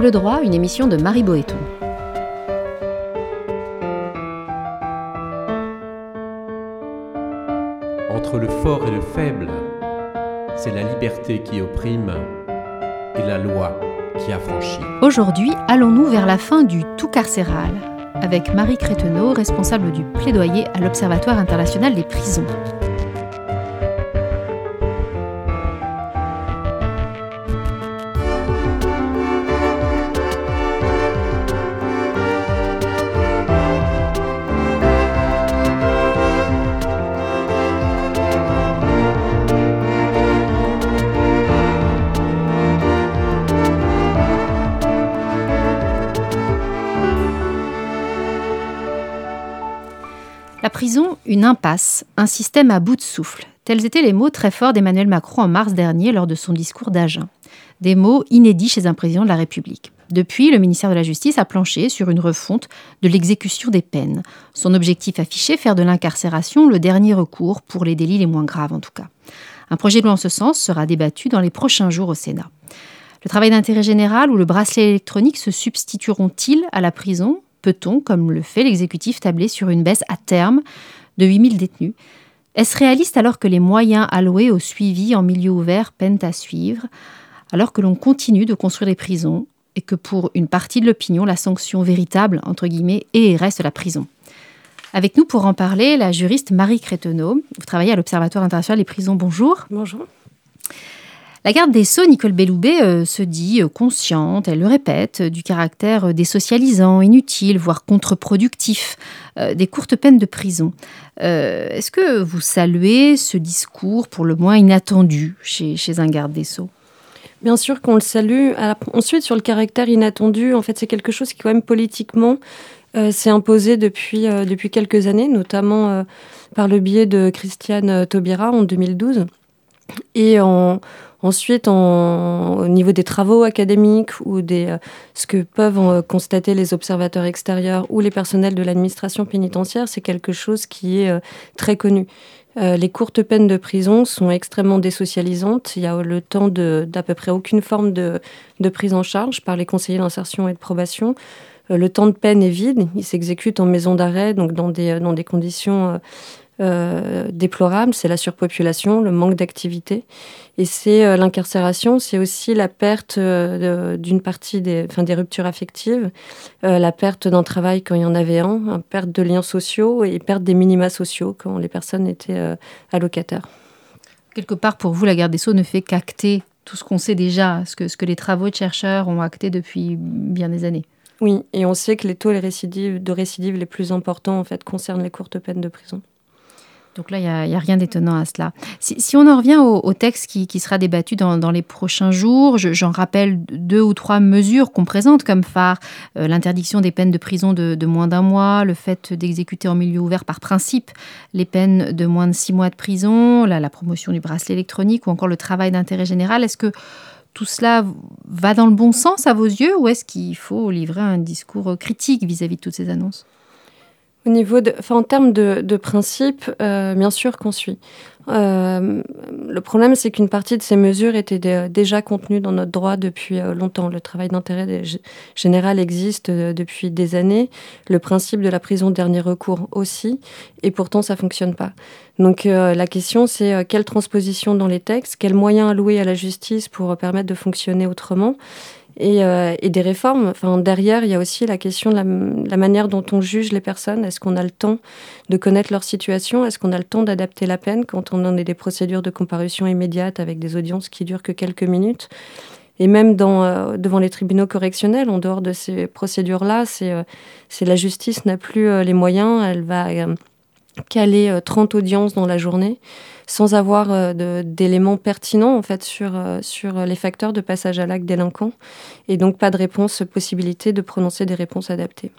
Angle droit, une émission de Marie Boéton. Entre le fort et le faible, c'est la liberté qui opprime et la loi qui affranchit. Aujourd'hui, allons-nous vers la fin du tout carcéral? Avec Marie Créteneau, responsable du plaidoyer à l'Observatoire international des prisons. Prison, une impasse, un système à bout de souffle. Tels étaient les mots très forts d'Emmanuel Macron en mars dernier lors de son discours d'Agen. Des mots inédits chez un président de la République. Depuis, le ministère de la Justice a planché sur une refonte de l'exécution des peines. Son objectif affiché, faire de l'incarcération le dernier recours pour les délits les moins graves en tout cas. Un projet de loi en ce sens sera débattu dans les prochains jours au Sénat. Le travail d'intérêt général ou le bracelet électronique se substitueront-ils à la prison? Peut-on, comme le fait l'exécutif, tabler sur une baisse à terme de 8000 détenus? Est-ce réaliste alors que les moyens alloués au suivi en milieu ouvert peinent à suivre, alors que l'on continue de construire des prisons et que pour une partie de l'opinion, la sanction véritable, est et reste la prison? Avec nous pour en parler, la juriste Marie Créteneau. Vous travaillez à l'Observatoire international des prisons. Bonjour. Bonjour. La garde des Sceaux, Nicole Belloubet, euh, se dit euh, consciente, elle le répète, du caractère euh, désocialisant, inutile, voire contre-productif des courtes peines de prison. Est-ce que vous saluez ce discours pour le moins inattendu chez, un garde des Sceaux? Bien sûr qu'on le salue. Ensuite, sur le caractère inattendu, en fait, c'est quelque chose qui, quand même, politiquement, s'est imposé depuis, depuis quelques années, notamment par le biais de Christiane Taubira en 2012. Et en, Ensuite, au niveau des travaux académiques ou des, euh, ce que peuvent euh, constater les observateurs extérieurs ou les personnels de l'administration pénitentiaire, c'est quelque chose qui est euh, très connu. les courtes peines de prison sont extrêmement désocialisantes. Il y a le temps d'à peu près aucune forme de, de, prise en charge par les conseillers d'insertion et de probation. le temps de peine est vide. Il s'exécute en maison d'arrêt, donc dans des, dans des conditions déplorable, c'est la surpopulation, le manque d'activité. Et c'est euh, l'incarcération, c'est aussi la perte euh, d'une partie des, enfin, des ruptures affectives, la perte d'un travail quand il y en avait un, la perte de liens sociaux et perte des minima sociaux quand les personnes étaient allocataires. Quelque part, pour vous, la garde des Sceaux ne fait qu'acter tout ce qu'on sait déjà, ce que, ce que les travaux de chercheurs ont acté depuis bien des années. Oui, et on sait que les taux de récidive les plus importants en fait, concernent les courtes peines de prison. Donc là, il n'y a, rien d'étonnant à cela. Si, on en revient au, texte qui, sera débattu dans, les prochains jours, j'en rappelle deux ou trois mesures qu'on présente comme phare. Euh, l'interdiction des peines de prison de, moins d'un mois, le fait d'exécuter en milieu ouvert par principe les peines de moins de six mois de prison, la promotion du bracelet électronique ou encore le travail d'intérêt général. Est-ce que tout cela va dans le bon sens à vos yeux ou est-ce qu'il faut livrer un discours critique vis à -vis de toutes ces annonces? Au niveau de, en termes de, de principe, euh, bien sûr qu'on suit. Euh, le problème, c'est qu'une partie de ces mesures étaient déjà contenues dans notre droit depuis euh, longtemps. Le travail d'intérêt général existe depuis des années. Le principe de la prison de dernier recours aussi. Et pourtant, ça fonctionne pas. Donc la question, c'est quelle transposition dans les textes, quels moyens alloués à la justice pour permettre de fonctionner autrement? Euh, et, des réformes. Enfin, derrière, il y a aussi la question de la, manière dont on juge les personnes. Est-ce qu'on a le temps de connaître leur situation? Est-ce qu'on a le temps d'adapter la peine quand on en est des procédures de comparution immédiate avec des audiences qui durent que quelques minutes? Et même euh, devant les tribunaux correctionnels, en dehors de ces procédures-là, c'est euh, la justice n'a plus les moyens, elle va caler 30 audiences dans la journée sans avoir euh, d'éléments pertinents en fait sur, euh, sur les facteurs de passage à l'acte délinquant et donc pas de réponse, possibilité de prononcer des réponses adaptées.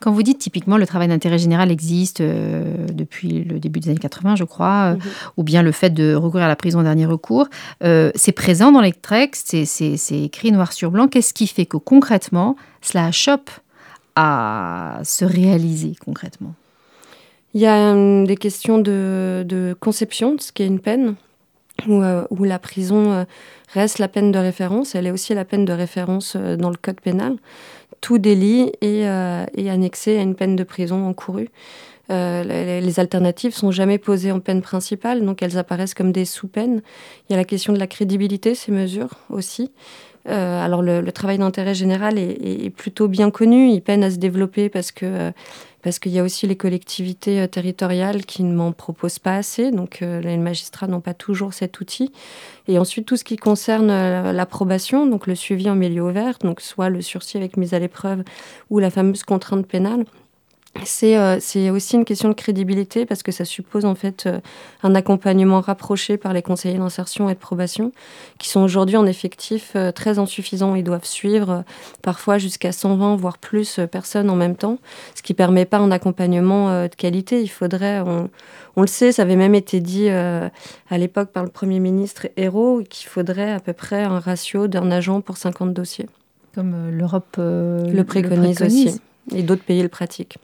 Quand vous dites typiquement le travail d'intérêt général existe euh, depuis le début des années 80, je crois, mhm. ou bien le fait de recourir à la prison en dernier recours, c'est présent dans les textes, c'est écrit noir sur blanc. Qu'est-ce qui fait que concrètement, cela chope à se réaliser concrètement? Il y a euh, des questions de, conception de ce qu'est une peine. où, où la prison reste la peine de référence. Elle est aussi la peine de référence dans le code pénal. Tout délit est, annexé à une peine de prison encourue. Euh, les, les, alternatives sont jamais posées en peine principale, donc elles apparaissent comme des sous-peines. Il y a la question de la crédibilité, ces mesures aussi. Euh, alors le, travail d'intérêt général est, plutôt bien connu, il peine à se développer parce que euh, parce qu'il y a aussi les collectivités territoriales qui ne m'en proposent pas assez, donc les magistrats n'ont pas toujours cet outil. Et ensuite tout ce qui concerne l'approbation, donc le suivi en milieu ouvert, donc soit le sursis avec mise à l'épreuve ou la fameuse contrainte pénale. Euh, c'est aussi une question de crédibilité parce que ça suppose en fait euh, un accompagnement rapproché par les conseillers d'insertion et de probation qui sont aujourd'hui en effectif euh, très insuffisants. Ils doivent suivre parfois jusqu'à 120 voire plus personnes en même temps, ce qui ne permet pas un accompagnement de qualité. Il faudrait, on, on, le sait, ça avait même été dit à l'époque par le Premier ministre Hérault qu'il faudrait à peu près un ratio d'un agent pour 50 dossiers. Comme l'Europe le, préconise aussi et d'autres pays le pratiquent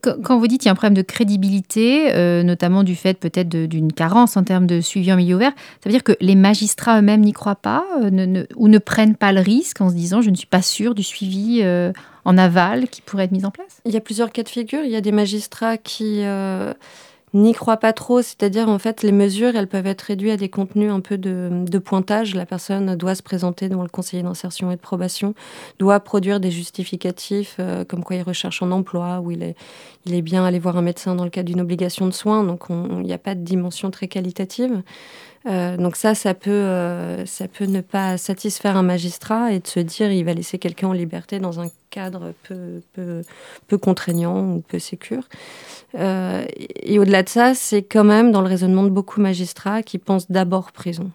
quand vous dites qu'il y a un problème de crédibilité, euh, notamment du fait peut-être d'une carence en termes de suivi en milieu ouvert, ça veut dire que les magistrats eux-mêmes n'y croient pas euh, ou ne prennent pas le risque en se disant je ne suis pas sûr du suivi euh, en aval qui pourrait être mis en place? Il y a plusieurs cas de figure. Il y a des magistrats qui n'y croit pas trop, c'est-à-dire en fait les mesures, elles peuvent être réduites à des contenus un peu de, pointage. La personne doit se présenter devant le conseiller d'insertion et de probation, doit produire des justificatifs euh, comme quoi il recherche un emploi, ou il est, il est bien allé voir un médecin dans le cadre d'une obligation de soins, donc il n'y a pas de dimension très qualitative. Euh, donc ça, ça peut, euh, ça peut ne pas satisfaire un magistrat et de se dire il va laisser quelqu'un en liberté dans un cadre peu, peu, peu contraignant ou peu sécure. Euh, et au-delà de ça, c'est quand même dans le raisonnement de beaucoup magistrats qui pensent d'abord prison.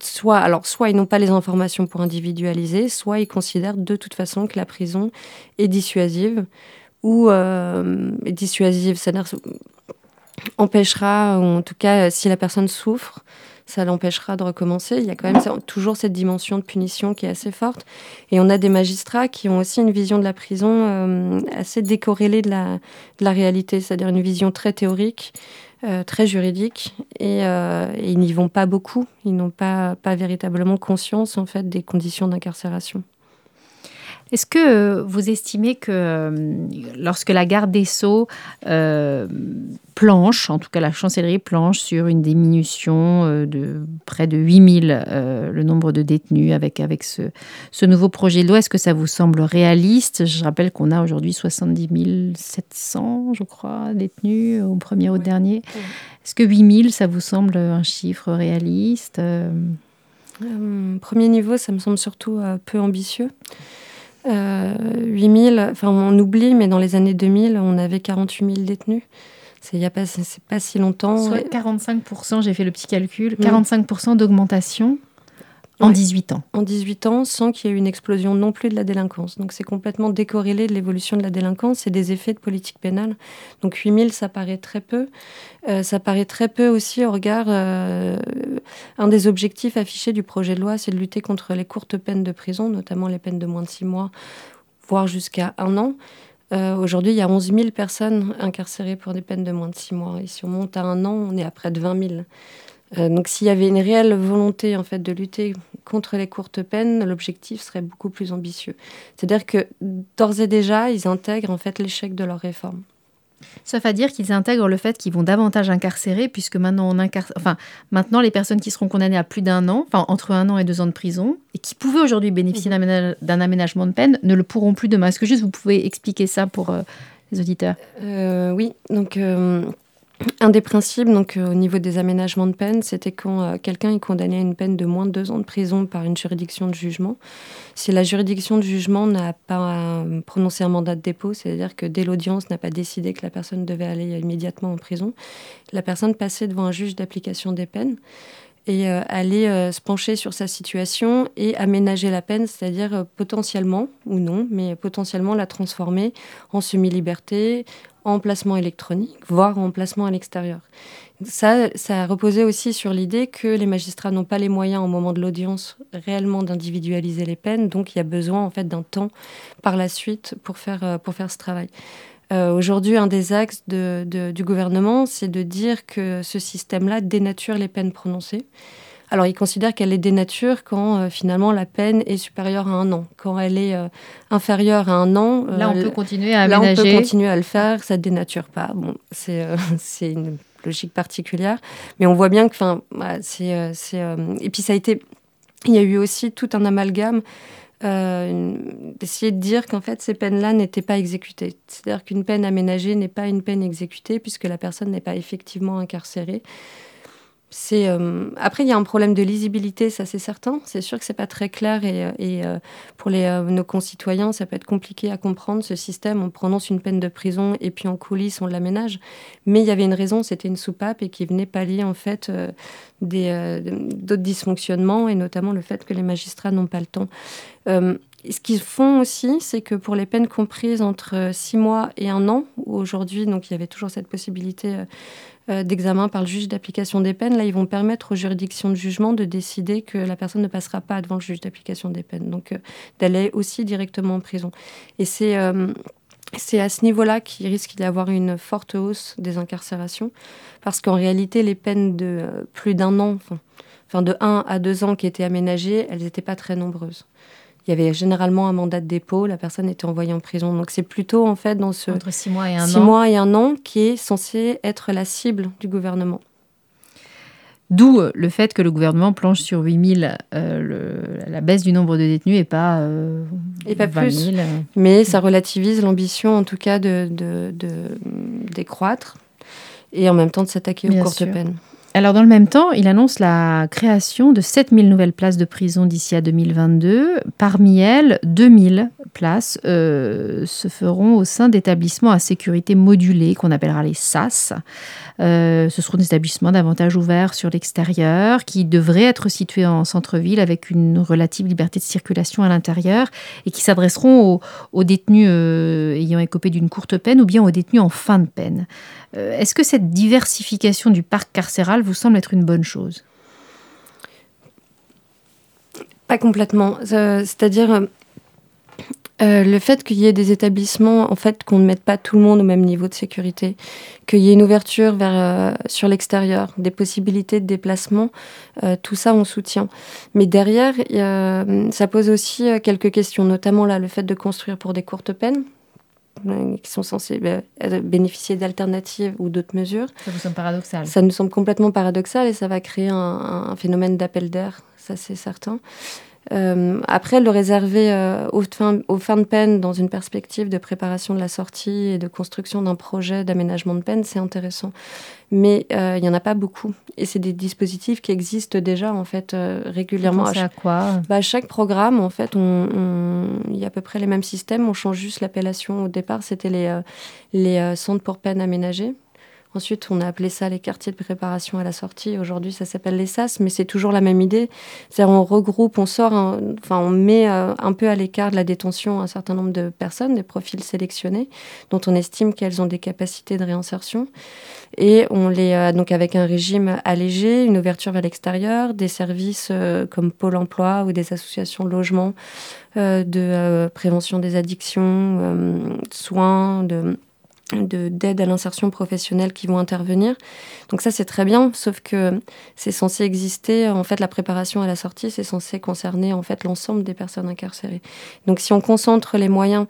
soit, alors, soit ils n'ont pas les informations pour individualiser, soit ils considèrent de toute façon que la prison est dissuasive ou dissuasive, c'est-à-dire empêchera, ou en tout cas, si la personne souffre, ça l'empêchera de recommencer. Il y a quand même toujours cette dimension de punition qui est assez forte. Et on a des magistrats qui ont aussi une vision de la prison euh, assez décorrélée de la, réalité, c'est-à-dire une vision très théorique, euh, très juridique, euh, et, ils n'y vont pas beaucoup. Ils n'ont pas, pas véritablement conscience en fait des conditions d'incarcération. Est-ce que vous estimez que lorsque la garde des Sceaux planche, en tout cas la chancellerie planche sur une diminution euh, de près de 8000 euh, le nombre de détenus avec, avec ce, ce nouveau projet de loi. Est-ce que ça vous semble réaliste? Je rappelle qu'on a aujourd'hui 70 700, je crois, détenus au premier ou au dernier. Est-ce que 8000, ça vous semble un chiffre réaliste? Euh, Premier niveau, ça me semble surtout peu ambitieux. 8000, enfin on oublie, mais dans les années 2000, on avait 48 000 détenus. C'est il pas, c'est pas si longtemps. Soit 45%, j'ai fait le petit calcul, 45% d'augmentation en 18 ans. En 18 ans, sans qu'il y ait eu une explosion non plus de la délinquance. Donc c'est complètement décorrélé de l'évolution de la délinquance et des effets de politique pénale. Donc 8000, ça paraît très peu. Euh, ça paraît très peu aussi au regard... Euh, un des objectifs affichés du projet de loi, c'est de lutter contre les courtes peines de prison, notamment les peines de moins de 6 mois, voire jusqu'à un an. Euh, aujourd'hui, il y a 11 000 personnes incarcérées pour des peines de moins de 6 mois. Et si on monte à un an, on est à près de 20 000. Euh, donc s'il y avait une réelle volonté en fait de lutter contre les courtes peines, l'objectif serait beaucoup plus ambitieux. C'est-à-dire que d'ores et déjà, ils intègrent en fait l'échec de leur réforme. Sauf à dire qu'ils intègrent le fait qu'ils vont davantage incarcérer, puisque maintenant, on enfin, maintenant, les personnes qui seront condamnées à plus d'un an, enfin entre un an et deux ans de prison, et qui pouvaient aujourd'hui bénéficier d'un aménagement de peine, ne le pourront plus demain. Est-ce que juste vous pouvez expliquer ça pour euh, les auditeurs? Euh, Oui, donc euh, un des principes, donc euh, au niveau des aménagements de peine, c'était quand euh, quelqu'un est condamné à une peine de moins de deux ans de prison par une juridiction de jugement. Si la juridiction de jugement n'a pas euh, prononcé un mandat de dépôt, c'est-à-dire que dès l'audience n'a pas décidé que la personne devait aller immédiatement en prison, la personne passait devant un juge d'application des peines et aller se pencher sur sa situation et aménager la peine, c'est-à-dire potentiellement, ou non, mais potentiellement la transformer en semi-liberté, en placement électronique, voire en placement à l'extérieur. Ça, ça a reposé aussi sur l'idée que les magistrats n'ont pas les moyens au moment de l'audience réellement d'individualiser les peines, donc il y a besoin en fait d'un temps par la suite pour faire, euh, pour faire ce travail. Aujourd'hui, un des axes du gouvernement, c'est de dire que ce système-là dénature les peines prononcées. Alors, il considère qu'elle est dénature quand euh, finalement la peine est supérieure à un an. Quand elle est euh, inférieure à un an, euh, là on peut continuer à aménager. Là on peut continuer à le faire, ça ne dénature pas. Bon, c'est c'est une logique particulière, mais on voit bien que, enfin, c'est c'est et puis ça a été, il y a eu aussi tout un amalgame. D'essayer de dire qu'en fait ces peines-là n'étaient pas exécutées. C'est-à-dire qu'une peine aménagée n'est pas une peine exécutée puisque la personne n'est pas effectivement incarcérée. Euh, après il y a un problème de lisibilité, ça c'est certain. C'est sûr que c'est pas très clair et, euh, euh, pour nos concitoyens ça peut être compliqué à comprendre ce système. On prononce une peine de prison et puis en coulisses on l'aménage. Mais il y avait une raison, c'était une soupape et qui venait pallier en fait d'autres dysfonctionnements et notamment le fait que les magistrats n'ont pas le temps. Ce qu'ils font aussi, c'est que pour les peines comprises entre six mois et un an, où aujourd'hui, donc il y avait toujours cette possibilité euh, d'examen par le juge d'application des peines, là, ils vont permettre aux juridictions de jugement de décider que la personne ne passera pas devant le juge d'application des peines, donc euh, d'aller aussi directement en prison. Et c'est euh, c'est à ce niveau-là qu'il risque d'y avoir une forte hausse des incarcérations, parce qu'en réalité, les peines de plus d'un an, enfin de 1 à 2 ans qui étaient aménagées, elles n'étaient pas très nombreuses il y avait généralement un mandat de dépôt, la personne était envoyée en prison. Donc c'est plutôt en fait dans ce entre six mois et un six mois et un an qui est censé être la cible du gouvernement. D'où le fait que le gouvernement planche sur 8000 euh, la baisse du nombre de détenus et pas, euh, et pas plus. Mais ça relativise l'ambition en tout cas de, de, décroître et en même temps de s'attaquer aux courtes peines. Alors dans le même temps, il annonce la création de 7000 nouvelles places de prison d'ici à 2022. Parmi elles, 2000 places euh, se feront au sein d'établissements à sécurité modulée qu'on appellera les SAS. Euh, ce seront des établissements davantage ouverts sur l'extérieur qui devraient être situés en centre-ville avec une relative liberté de circulation à l'intérieur et qui s'adresseront aux, détenus euh, ayant écopé d'une courte peine ou bien aux détenus en fin de peine. Est-ce que cette diversification du parc carcéral vous semble être une bonne chose? Pas complètement. Euh, c'est-à-dire euh, euh, le fait qu'il y ait des établissements, en fait, qu'on ne mette pas tout le monde au même niveau de sécurité, qu'il y ait une ouverture vers, sur l'extérieur, des possibilités de déplacement, tout ça on soutient. Mais derrière, ça pose aussi quelques questions, notamment là, le fait de construire pour des courtes peines, qui sont censés bah, bénéficier d'alternatives ou d'autres mesures. Ça vous semble paradoxal Ça nous semble complètement paradoxal et ça va créer un, un phénomène d'appel d'air, ça c'est certain. Euh, après, le réserver euh, aux, fins, aux, fins, de peine dans une perspective de préparation de la sortie et de construction d'un projet d'aménagement de peine, c'est intéressant. Mais euh, il n'y en a pas beaucoup. Et c'est des dispositifs qui existent déjà, en fait, régulièrement. à, quoi bah, Chaque programme, en fait, il on, y a à peu près les mêmes systèmes. On change juste l'appellation. Au départ, c'était les, les centres pour peine aménagés. Ensuite, on a appelé ça les quartiers de préparation à la sortie. Aujourd'hui, ça s'appelle les SAS, mais c'est toujours la même idée. C'est-à-dire, on regroupe, on sort, enfin, on met euh, un peu à l'écart de la détention un certain nombre de personnes, des profils sélectionnés, dont on estime qu'elles ont des capacités de réinsertion. Et on les, euh, donc avec un régime allégé, une ouverture vers l'extérieur, des services euh, comme Pôle emploi ou des associations de logement, de prévention des addictions, soins, de d'aide à l'insertion professionnelle qui vont intervenir. Donc ça c'est très bien, sauf que c'est censé exister en fait la préparation à la sortie, c'est censé concerner en fait l'ensemble des personnes incarcérées. Donc si on concentre les moyens,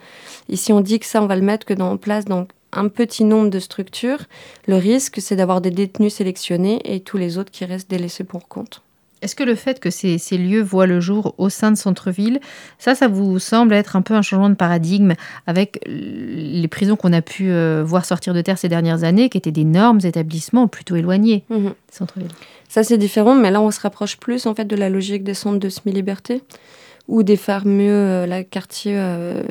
ici on dit que ça on va le mettre que dans en place dans un petit nombre de structures, le risque c'est d'avoir des détenus sélectionnés et tous les autres qui restent délaissés pour compte. Est-ce que le fait que ces, lieux voient le jour au sein de centre-ville, ça, ça vous semble être un peu un changement de paradigme avec les prisons qu'on a pu euh, voir sortir de terre ces dernières années, qui étaient d'énormes établissements plutôt éloignés des centre-ville Ça, c'est différent, mais là, on se rapproche plus en fait de la logique des centres de semi-liberté ou des fameux euh, la quartier euh,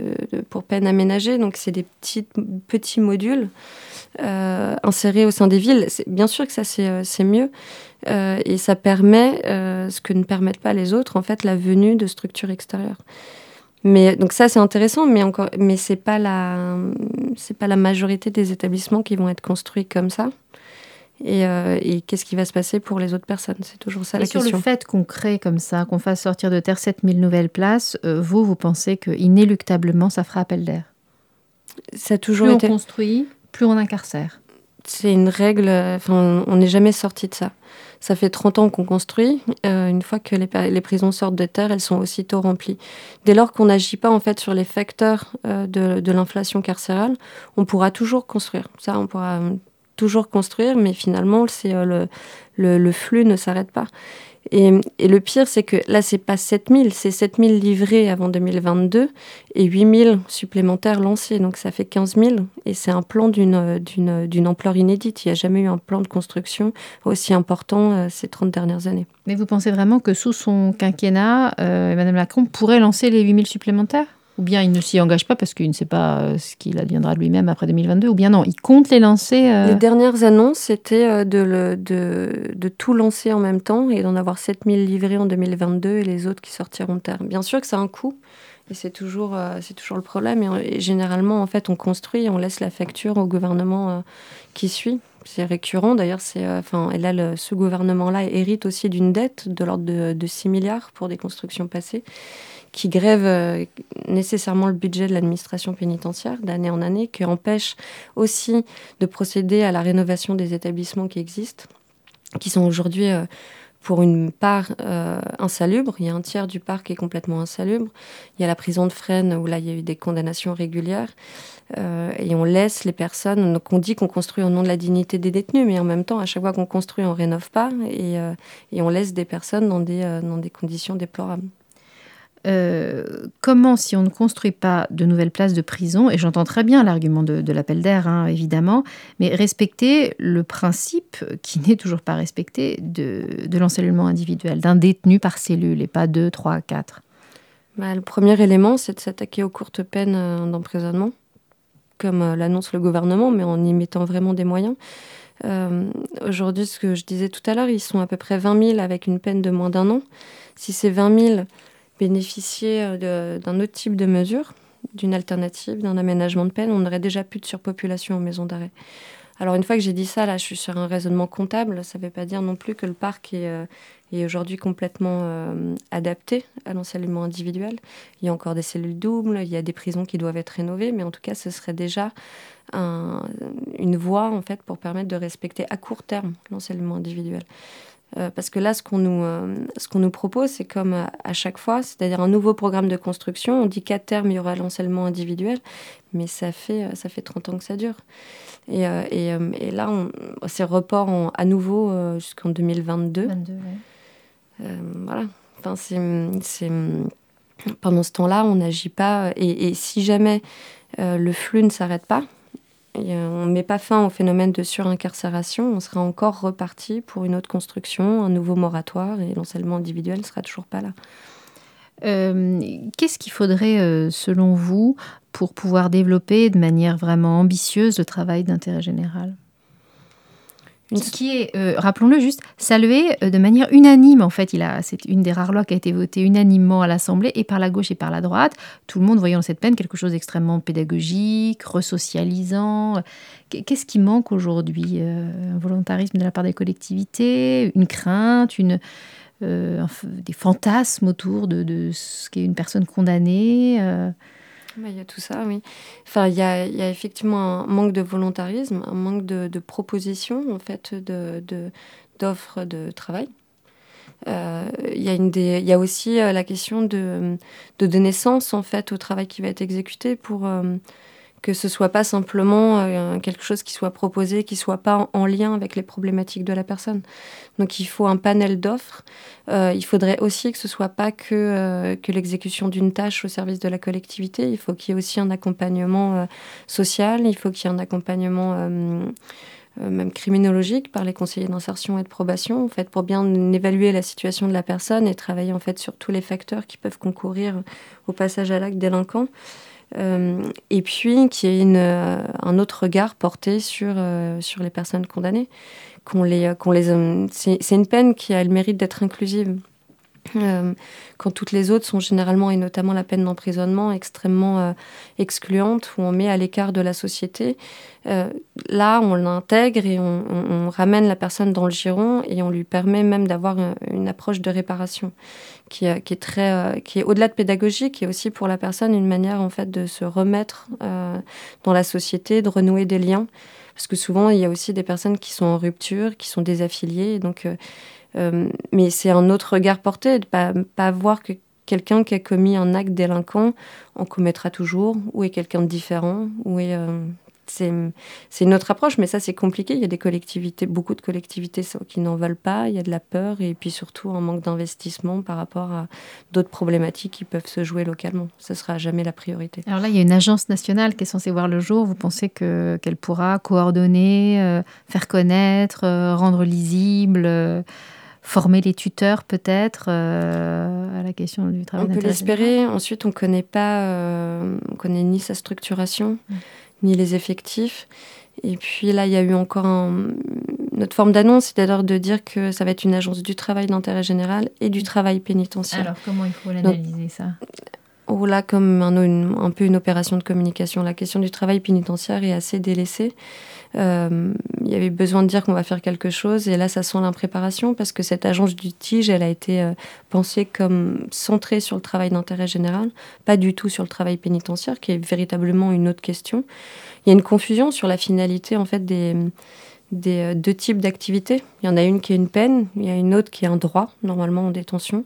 pour peine aménagée. Donc, c'est des petits, petits modules insérés au sein des villes. Bien sûr que ça, c'est mieux. Euh, et ça permet, euh, ce que ne permettent pas les autres, en fait, la venue de structures extérieures. Mais donc ça c'est intéressant, mais encore, mais c'est pas la, c'est pas la majorité des établissements qui vont être construits comme ça. Et, euh, et qu'est-ce qui va se passer pour les autres personnes? C'est toujours ça la question. Sur le fait qu'on crée comme ça, qu'on fasse sortir de terre 7000 nouvelles places, vous, vous pensez que inéluctablement ça fera appel d'air? Ça a toujours plus été. on construit, plus on incarcère. C'est une règle. Enfin, on n'est jamais sorti de ça. Ça fait 30 ans qu'on construit. Euh, une fois que les, les, prisons sortent de terre, elles sont aussitôt remplies. Dès lors qu'on n'agit pas en fait sur les facteurs euh, de, de l'inflation carcérale, on pourra toujours construire. Ça, on pourra toujours construire, mais finalement, c'est euh, le, flux ne s'arrête pas. Et, le pire, c'est que là, c'est pas 7000, c'est 7000 livrés avant 2022 et 8000 supplémentaires lancés. Donc ça fait 15 000 et c'est un plan d'une ampleur inédite. Il n'y a jamais eu un plan de construction aussi important euh, ces 30 dernières années. Mais vous pensez vraiment que sous son quinquennat, euh, Mme Macron pourrait lancer les 8000 supplémentaires? Ou bien il ne s'y engage pas parce qu'il ne sait pas euh, ce qu'il adviendra de lui-même après 2022, ou bien non, il compte les lancer euh... Les dernières annonces, c'était euh, de, tout lancer en même temps et d'en avoir 7000 livrés en 2022 et les autres qui sortiront terre. Bien sûr que ça a un coût, et c'est toujours, c'est toujours le problème. Et, généralement, en fait, on construit et on laisse la facture au gouvernement qui suit. C'est récurrent d'ailleurs. C'est, enfin, et là, ce gouvernement-là hérite aussi d'une dette de l'ordre de 6 milliards pour des constructions passées qui grève euh, nécessairement le budget de l'administration pénitentiaire d'année en année, qui empêche aussi de procéder à la rénovation des établissements qui existent, qui sont aujourd'hui euh, pour une part euh, insalubre. Il y a un tiers du parc qui est complètement insalubre. Il y a la prison de Fresnes où là il y a eu des condamnations régulières. Euh, et on laisse les personnes. Donc on dit qu'on construit au nom de la dignité des détenus, mais en même temps, à chaque fois qu'on construit, on rénove pas et, on laisse des personnes dans des conditions déplorables. Euh, comment, si on ne construit pas de nouvelles places de prison, et j'entends très bien l'argument de, l'appel d'air, hein, évidemment, mais respecter le principe, qui n'est toujours pas respecté, de, de individuel, d'un détenu par cellule, et pas deux, trois, quatre bah, Le premier élément, c'est de s'attaquer aux courtes peines euh, d'emprisonnement, comme euh, l'annonce le gouvernement, mais en y mettant vraiment des moyens. Aujourd'hui, ce que je disais tout à l'heure, ils sont à peu près 20 000 avec une peine de moins d'un an. Si ces 20 000 bénéficier d'un autre type de mesure, d'une alternative, d'un aménagement de peine, on n'aurait déjà plus de surpopulation en maison d'arrêt. Alors une fois que j'ai dit ça, là, je suis sur un raisonnement comptable. Ça ne veut pas dire non plus que le parc est, euh, est aujourd'hui complètement euh, adapté à l'encellulement individuel. Il y a encore des cellules doubles, il y a des prisons qui doivent être rénovées, mais en tout cas, ce serait déjà un, une voie en fait pour permettre de respecter à court terme l'encellulement individuel. Euh, parce que là, ce qu'on nous, euh, ce qu'on nous propose, c'est comme à, à chaque fois, c'est-à-dire un nouveau programme de construction. On dit qu'à terme, il y aura l'encellulement individuel, mais ça fait, ça fait 30 ans que ça dure. Et, euh, et, et là, on, c'est report en, à nouveau euh, jusqu'en 2022. 22, ouais. Euh, voilà. Enfin, c'est, c'est... Pendant ce temps-là, on n'agit pas. Et, et, si jamais le flux ne s'arrête pas, et on ne met pas fin au phénomène de surincarcération, on sera encore reparti pour une autre construction, un nouveau moratoire, et l'encellulement individuel ne sera toujours pas là. Euh, Qu'est-ce qu'il faudrait, euh, selon vous, pour pouvoir développer de manière vraiment ambitieuse le travail d'intérêt général? Une... qui est, euh, rappelons-le juste, salué de manière unanime. En fait, il a, c'est une des rares lois qui a été votée unanimement à l'Assemblée et par la gauche et par la droite. Tout le monde voyant cette peine quelque chose d'extrêmement pédagogique, resocialisant. Qu'est-ce qui manque aujourd'hui Un volontarisme de la part des collectivités, une crainte, une, euh, des fantasmes autour de, de ce qu'est une personne condamnée. Euh... Il y a tout ça, oui. Enfin, il y a, y a effectivement un manque de volontarisme, un manque de, de propositions, en fait, de, de, d'offres de travail. Euh, il, y a y a aussi la question de, de donner sens, en fait, au travail qui va être exécuté pour euh, que ce soit pas simplement euh, quelque chose qui soit proposé, qui soit pas en, en, lien avec les problématiques de la personne. Donc il faut un panel d'offres. Euh, il faudrait aussi que ce soit pas que, euh, que l'exécution d'une tâche au service de la collectivité. Il faut qu'il y ait aussi un accompagnement social. Il faut qu'il y ait un accompagnement même criminologique par les conseillers d'insertion et de probation, en fait, pour bien évaluer la situation de la personne et travailler en fait sur tous les facteurs qui peuvent concourir au passage à l'acte délinquant. Euh, et puis qu'il y ait euh, un autre regard porté sur, euh, sur les personnes condamnées. Qu'on les, qu'on les, c'est, c'est une peine qui a le mérite d'être inclusive. Euh, quand toutes les autres sont généralement, et notamment la peine d'emprisonnement, extrêmement euh, excluante, où on met à l'écart de la société. Euh, là, on l'intègre et on, ramène la personne dans le giron et on lui permet même d'avoir une, approche de réparation qui, qui est très, qui est au-delà de pédagogique et aussi pour la personne une manière en fait de se remettre dans la société, de renouer des liens. Parce que souvent, il y a aussi des personnes qui sont en rupture, qui sont désaffiliées, donc euh, mais c'est un autre regard porté, de pas, pas voir que quelqu'un qui a commis un acte délinquant en commettra toujours, ou est quelqu'un de différent, ou est... Euh, c'est une autre approche, mais ça c'est compliqué. Il y a des collectivités, beaucoup de collectivités qui n'en veulent pas. Il y a de la peur et puis surtout un manque d'investissement par rapport à d'autres problématiques qui peuvent se jouer localement. Ce sera jamais la priorité. Alors là, il y a une agence nationale qui est censée voir le jour. Vous pensez que qu'elle pourra coordonner, euh, faire connaître, rendre lisible former les tuteurs peut-être euh, à la question du travail On peut l'espérer. Ensuite, on connaît pas, euh, on connaît ni sa structuration, mm. ni les effectifs. Et puis là, il y a eu encore notre forme d'annonce, c'est-à-dire de dire que ça va être une agence du travail d'intérêt général et du mm. travail pénitentiaire. Alors, comment il faut l'analyser ça? ou là, comme un, un, peu une opération de communication, la question du travail pénitentiaire est assez délaissée. Euh, il y avait besoin de dire qu'on va faire quelque chose et là ça sent l'impréparation parce que cette agence du tige elle a été euh, pensée comme centrée sur le travail d'intérêt général pas du tout sur le travail pénitentiaire qui est véritablement une autre question. Il y a une confusion sur la finalité en fait des des euh, deux types d'activités. Il y en a une qui est une peine, il y a une autre qui est un droit, normalement en détention.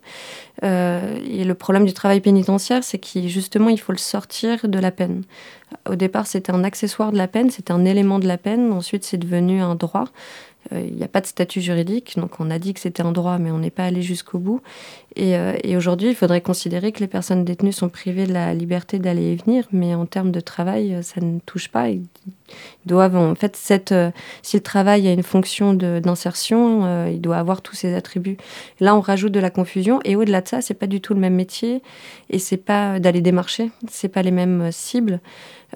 Euh, et le problème du travail pénitentiaire, c'est qu'il justement, il faut le sortir de la peine. Au départ, c'était un accessoire de la peine, c'était un élément de la peine. Ensuite, c'est devenu un droit. Euh, il n'y a pas de statut juridique, donc on a dit que c'était un droit, mais on n'est pas allé jusqu'au bout. Et, euh, et aujourd'hui, il faudrait considérer que les personnes détenues sont privées de la liberté d'aller et venir, mais en termes de travail, euh, ça ne touche pas. Ils doivent, en fait, si le travail a une fonction d'insertion, il doit avoir tous ses attributs. Là, on rajoute de la confusion, et au-delà de ça, c'est pas du tout le même métier, et c'est pas d'aller démarcher, c'est pas les mêmes cibles.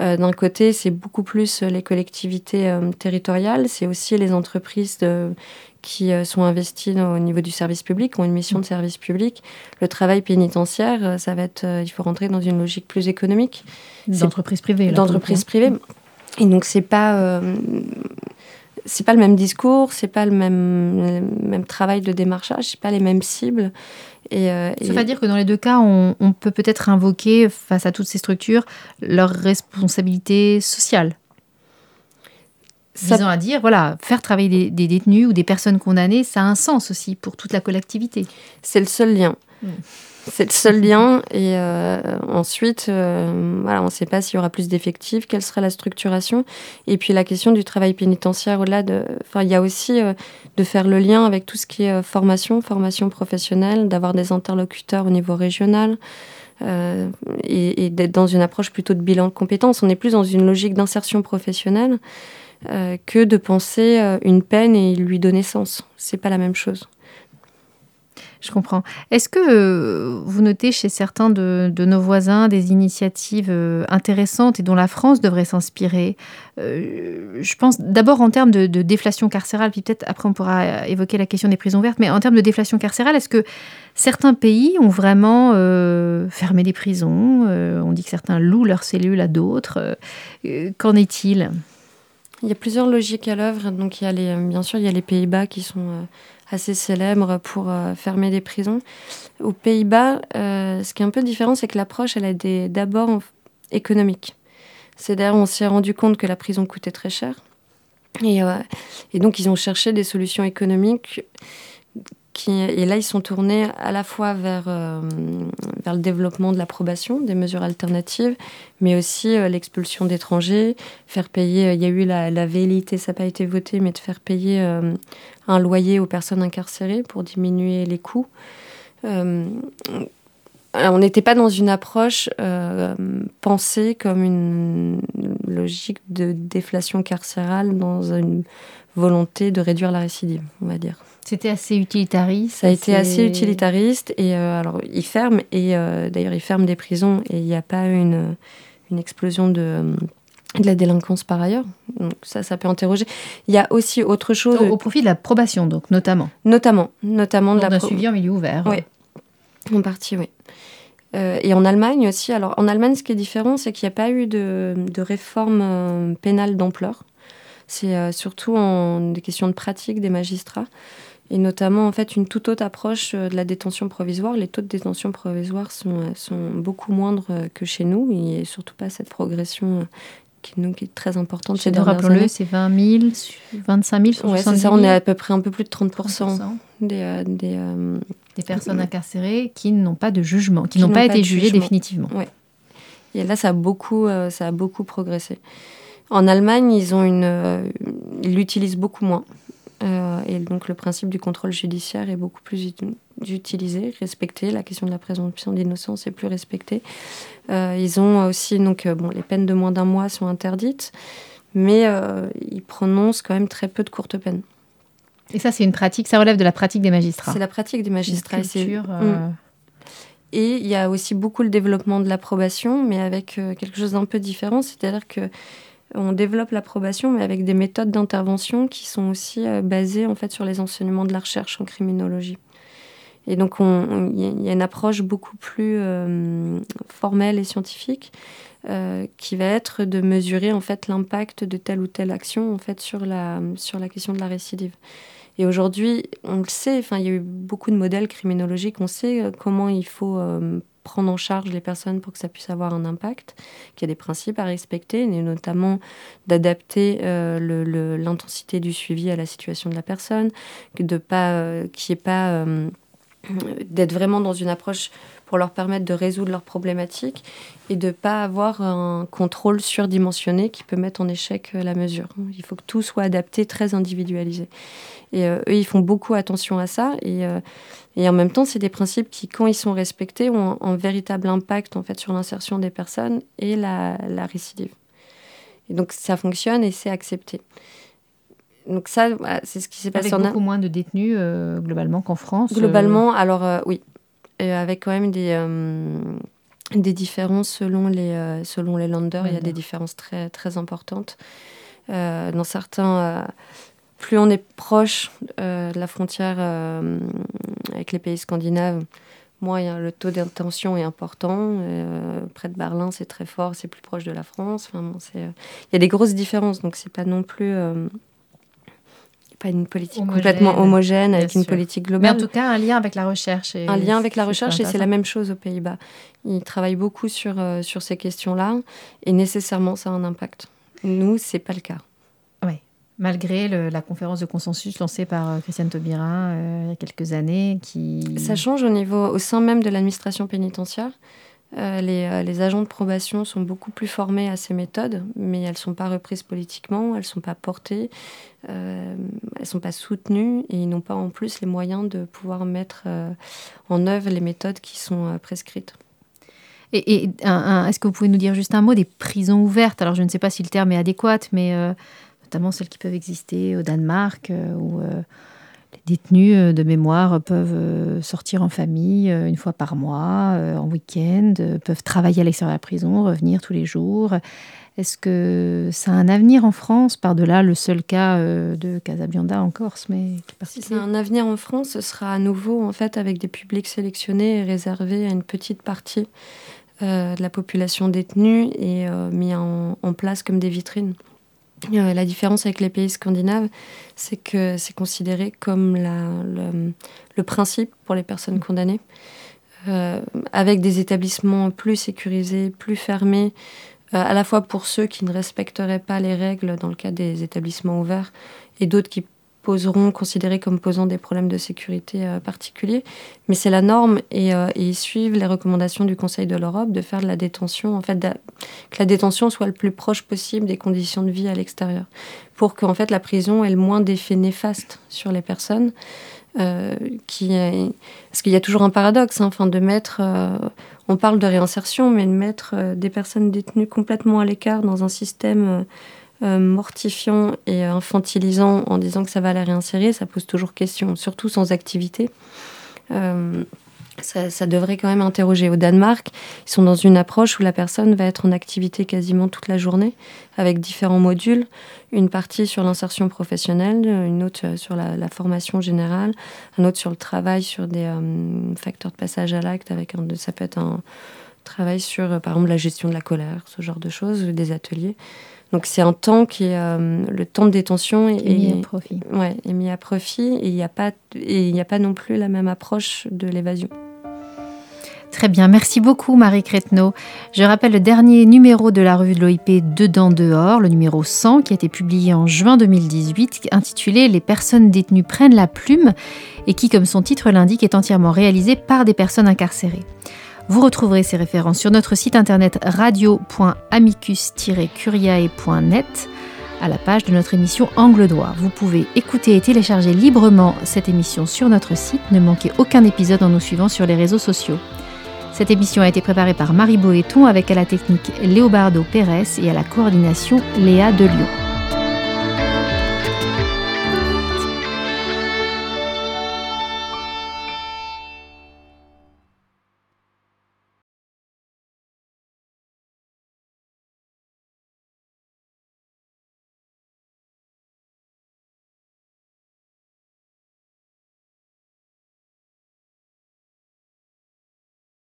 Euh, d'un côté, c'est beaucoup plus les collectivités euh, territoriales, c'est aussi les entreprises qui euh, sont investies au niveau du service public, ont une mission de service public. Le travail pénitentiaire, ça va être, il faut rentrer dans une logique plus économique. D'entreprise privée. D'entreprise privée. Et donc c'est pas c'est pas le même discours, c'est pas le même, même travail de démarchage, c'est pas les mêmes cibles. Et, euh, Ça veut dire que dans les deux cas, on, peut peut-être invoquer face à toutes ces structures leur responsabilité sociale. Ça... Visant à dire, voilà, faire travailler des, détenus ou des personnes condamnées, ça a un sens aussi pour toute la collectivité. C'est le seul lien. Hmm. C'est le seul lien. Et euh, ensuite, euh, voilà, on ne sait pas s'il y aura plus d'effectifs, quelle sera la structuration. Et puis la question du travail pénitentiaire, au-delà de. Enfin, il y a aussi euh, de faire le lien avec tout ce qui est formation, formation professionnelle, d'avoir des interlocuteurs au niveau régional. et, et d'être dans une approche plutôt de bilan de compétences. On est plus dans une logique d'insertion professionnelle que de penser une peine et lui donner sens. C'est pas la même chose. Je comprends. Est-ce que euh, vous notez chez certains de, nos voisins des initiatives euh, intéressantes et dont la France devrait s'inspirer euh, Je pense d'abord en termes de, déflation carcérale, puis peut-être après on pourra évoquer la question des prisons vertes, mais en termes de déflation carcérale, est-ce que certains pays ont vraiment fermé des prisons On dit que certains louent leurs cellules à d'autres. Qu'en est-il? Il y a plusieurs logiques à l'œuvre. Donc, bien sûr, il y a les Pays-Bas qui sont assez célèbre pour euh, fermer des prisons. Aux Pays-Bas, euh, ce qui est un peu différent, c'est que l'approche, elle est d'abord économique. C'est-à-dire, on s'est rendu compte que la prison coûtait très cher. Et, euh, et, donc, ils ont cherché des solutions économiques et là, ils sont tournés à la fois vers, euh, vers le développement de l'approbation, des mesures alternatives, mais aussi euh, l'expulsion d'étrangers, faire payer, euh, il y a eu la, la ça n'a pas été voté, mais de faire payer un loyer aux personnes incarcérées pour diminuer les coûts. on n'était pas dans une approche pensée comme une logique de déflation carcérale dans une volonté de réduire la récidive, on va dire. C'était assez utilitariste. Ça a été assez utilitariste. Et euh, alors, ils ferment, et euh, d'ailleurs, ils ferment des prisons, et il n'y a pas une, une explosion de, de la délinquance par ailleurs. Donc ça, ça peut interroger. Il y a aussi autre chose. Au, profit de la probation, donc, notamment. Notamment. Notamment de la. suivi en milieu ouvert. Oui. En partie, oui. et en Allemagne aussi. Alors, en Allemagne, ce qui est différent, c'est qu'il n'y a pas eu de, de réforme pénale d'ampleur. C'est surtout en des questions de pratique des magistrats et notamment en fait une toute autre approche euh, de la détention provisoire. Les taux de détention provisoire sont, euh, sont beaucoup moindres euh, que chez nous et surtout pas cette progression qui, nous, qui est très importante chez nous. Rappelons-le, c'est 20 000, 25 000 sur ouais, c'est ça, on est à peu près un peu plus de 30, des, des, des, personnes incarcérées qui n'ont pas de jugement, qui, n'ont pas, été jugées définitivement. Ouais. Et là, ça a beaucoup, ça a beaucoup progressé. En Allemagne, ils ont une, ils l'utilisent beaucoup moins. Euh, et donc le principe du contrôle judiciaire est beaucoup plus utilisé, respecté. La question de la présomption d'innocence est plus respectée. Euh, ils ont aussi donc euh, bon, les peines de moins d'un mois sont interdites, mais ils prononcent quand même très peu de courtes peines. Et ça, c'est une pratique, ça relève de la pratique des magistrats. C'est la pratique des magistrats. Culture, mm. Et il y a aussi beaucoup le développement de l'approbation, mais avec quelque chose d'un peu différent, c'est-à-dire que on développe l'approbation, mais avec des méthodes d'intervention qui sont aussi euh, basées en fait sur les enseignements de la recherche en criminologie. Et donc, il y a une approche beaucoup plus euh, formelle et scientifique euh, qui va être de mesurer en fait l'impact de telle ou telle action en fait sur la sur la question de la récidive. Et aujourd'hui, on le sait. Enfin, il y a eu beaucoup de modèles criminologiques. On sait comment il faut prendre en charge les personnes pour que ça puisse avoir un impact, qu'il y a des principes à respecter, notamment d'adapter euh, l'intensité du suivi à la situation de la personne, de pas, euh, qui est pas euh, d'être vraiment dans une approche pour leur permettre de résoudre leurs problématiques et de ne pas avoir un contrôle surdimensionné qui peut mettre en échec la mesure. Il faut que tout soit adapté, très individualisé. Et eux, ils font beaucoup attention à ça. Et en même temps, c'est des principes qui, quand ils sont respectés, ont un, véritable impact en fait sur l'insertion des personnes et la, récidive. Et donc ça fonctionne et c'est accepté. Donc ça, c'est ce qui s'est passé. Avec beaucoup moins de détenus euh, globalement qu'en France. Euh. Globalement, alors euh, oui, avec quand même des des différences selon les selon les landers. Il y a des différences très très importantes. dans certains plus on est proche euh, de la frontière euh, avec les pays scandinaves, moins le taux d'intention est important. Euh, près de Berlin, c'est très fort, c'est plus proche de la France. Enfin, il y a des grosses différences, donc c'est pas non plus pas une politique complètement homogène avec une politique globale. Mais en tout cas, un lien avec la recherche. un lien avec la recherche, et c'est la même chose aux Pays-Bas. Ils travaillent beaucoup sur, sur ces questions-là, et nécessairement, ça a un impact. Nous, c'est pas le cas malgré la conférence de consensus lancée par euh, Christiane Taubira euh, il y a quelques années. Qui... Ça change au, niveau, au sein même de l'administration pénitentiaire. Euh, les, agents de probation sont beaucoup plus formés à ces méthodes, mais elles ne sont pas reprises politiquement, elles ne sont pas portées, elles ne sont pas soutenues et ils n'ont pas en plus les moyens de pouvoir mettre en œuvre les méthodes qui sont prescrites. Et, est-ce que vous pouvez nous dire juste un mot des prisons ouvertes? Alors je ne sais pas si le terme est adéquat, mais notamment celles qui peuvent exister au Danemark, euh, où euh, les détenus euh, de mémoire peuvent sortir en famille une fois par mois, en week-end, peuvent travailler à l'extérieur de la prison, revenir tous les jours. Est-ce que ça a un avenir en France, par-delà le seul cas de Casabianda en Corse mais Si c'est un avenir en France, ce sera à nouveau en fait avec des publics sélectionnés et réservés à une petite partie de la population détenue et mis en, place comme des vitrines. Euh, la différence avec les pays scandinaves, c'est que c'est considéré comme le, principe pour les personnes condamnées, euh, avec des établissements plus sécurisés, plus fermés, euh, à la fois pour ceux qui ne respecteraient pas les règles dans le cas des établissements ouverts, et d'autres qui poseront, considérés comme posant des problèmes de sécurité euh, particuliers. Mais c'est la norme et, euh, ils suivent les recommandations du Conseil de l'Europe de faire de la détention, en fait, que la détention soit le plus proche possible des conditions de vie à l'extérieur, pour qu'en fait la prison ait le moins d'effets néfastes sur les personnes. Euh, qui Parce qu'il y a toujours un paradoxe, hein, enfin, de mettre, on parle de réinsertion, mais de mettre des personnes détenues complètement à l'écart dans un système euh, mortifiant et infantilisant en disant que ça va la réinsérer, ça pose toujours question, surtout sans activité. Euh, ça, devrait quand même interroger. Au Danemark, ils sont dans une approche où la personne va être en activité quasiment toute la journée, avec différents modules. Une partie sur l'insertion professionnelle, une autre sur la, formation générale, un autre sur le travail, sur des euh, facteurs de passage à l'acte. Avec un, ça peut être un travail sur, euh, par exemple, la gestion de la colère, ce genre de choses, des ateliers. Donc c'est un temps qui est euh, le temps de détention est, mis à profit. Ouais, est mis à profit et il n'y a pas et il n'y a pas non plus la même approche de l'évasion. Très bien, merci beaucoup Marie Crétenot. Je rappelle le dernier numéro de la revue de l'OIP Dedans dehors, le numéro 100 qui a été publié en juin 2018 intitulé Les personnes détenues prennent la plume et qui comme son titre l'indique est entièrement réalisé par des personnes incarcérées. Vous retrouverez ces références sur notre site internet radio.amicus-curiae.net à la page de notre émission Angle droit. Vous pouvez écouter et télécharger librement cette émission sur notre site. Ne manquez aucun épisode en nous suivant sur les réseaux sociaux. Cette émission a été préparée par Marie Boéton avec à la technique Léobardo Pérez et à la coordination Léa Delio.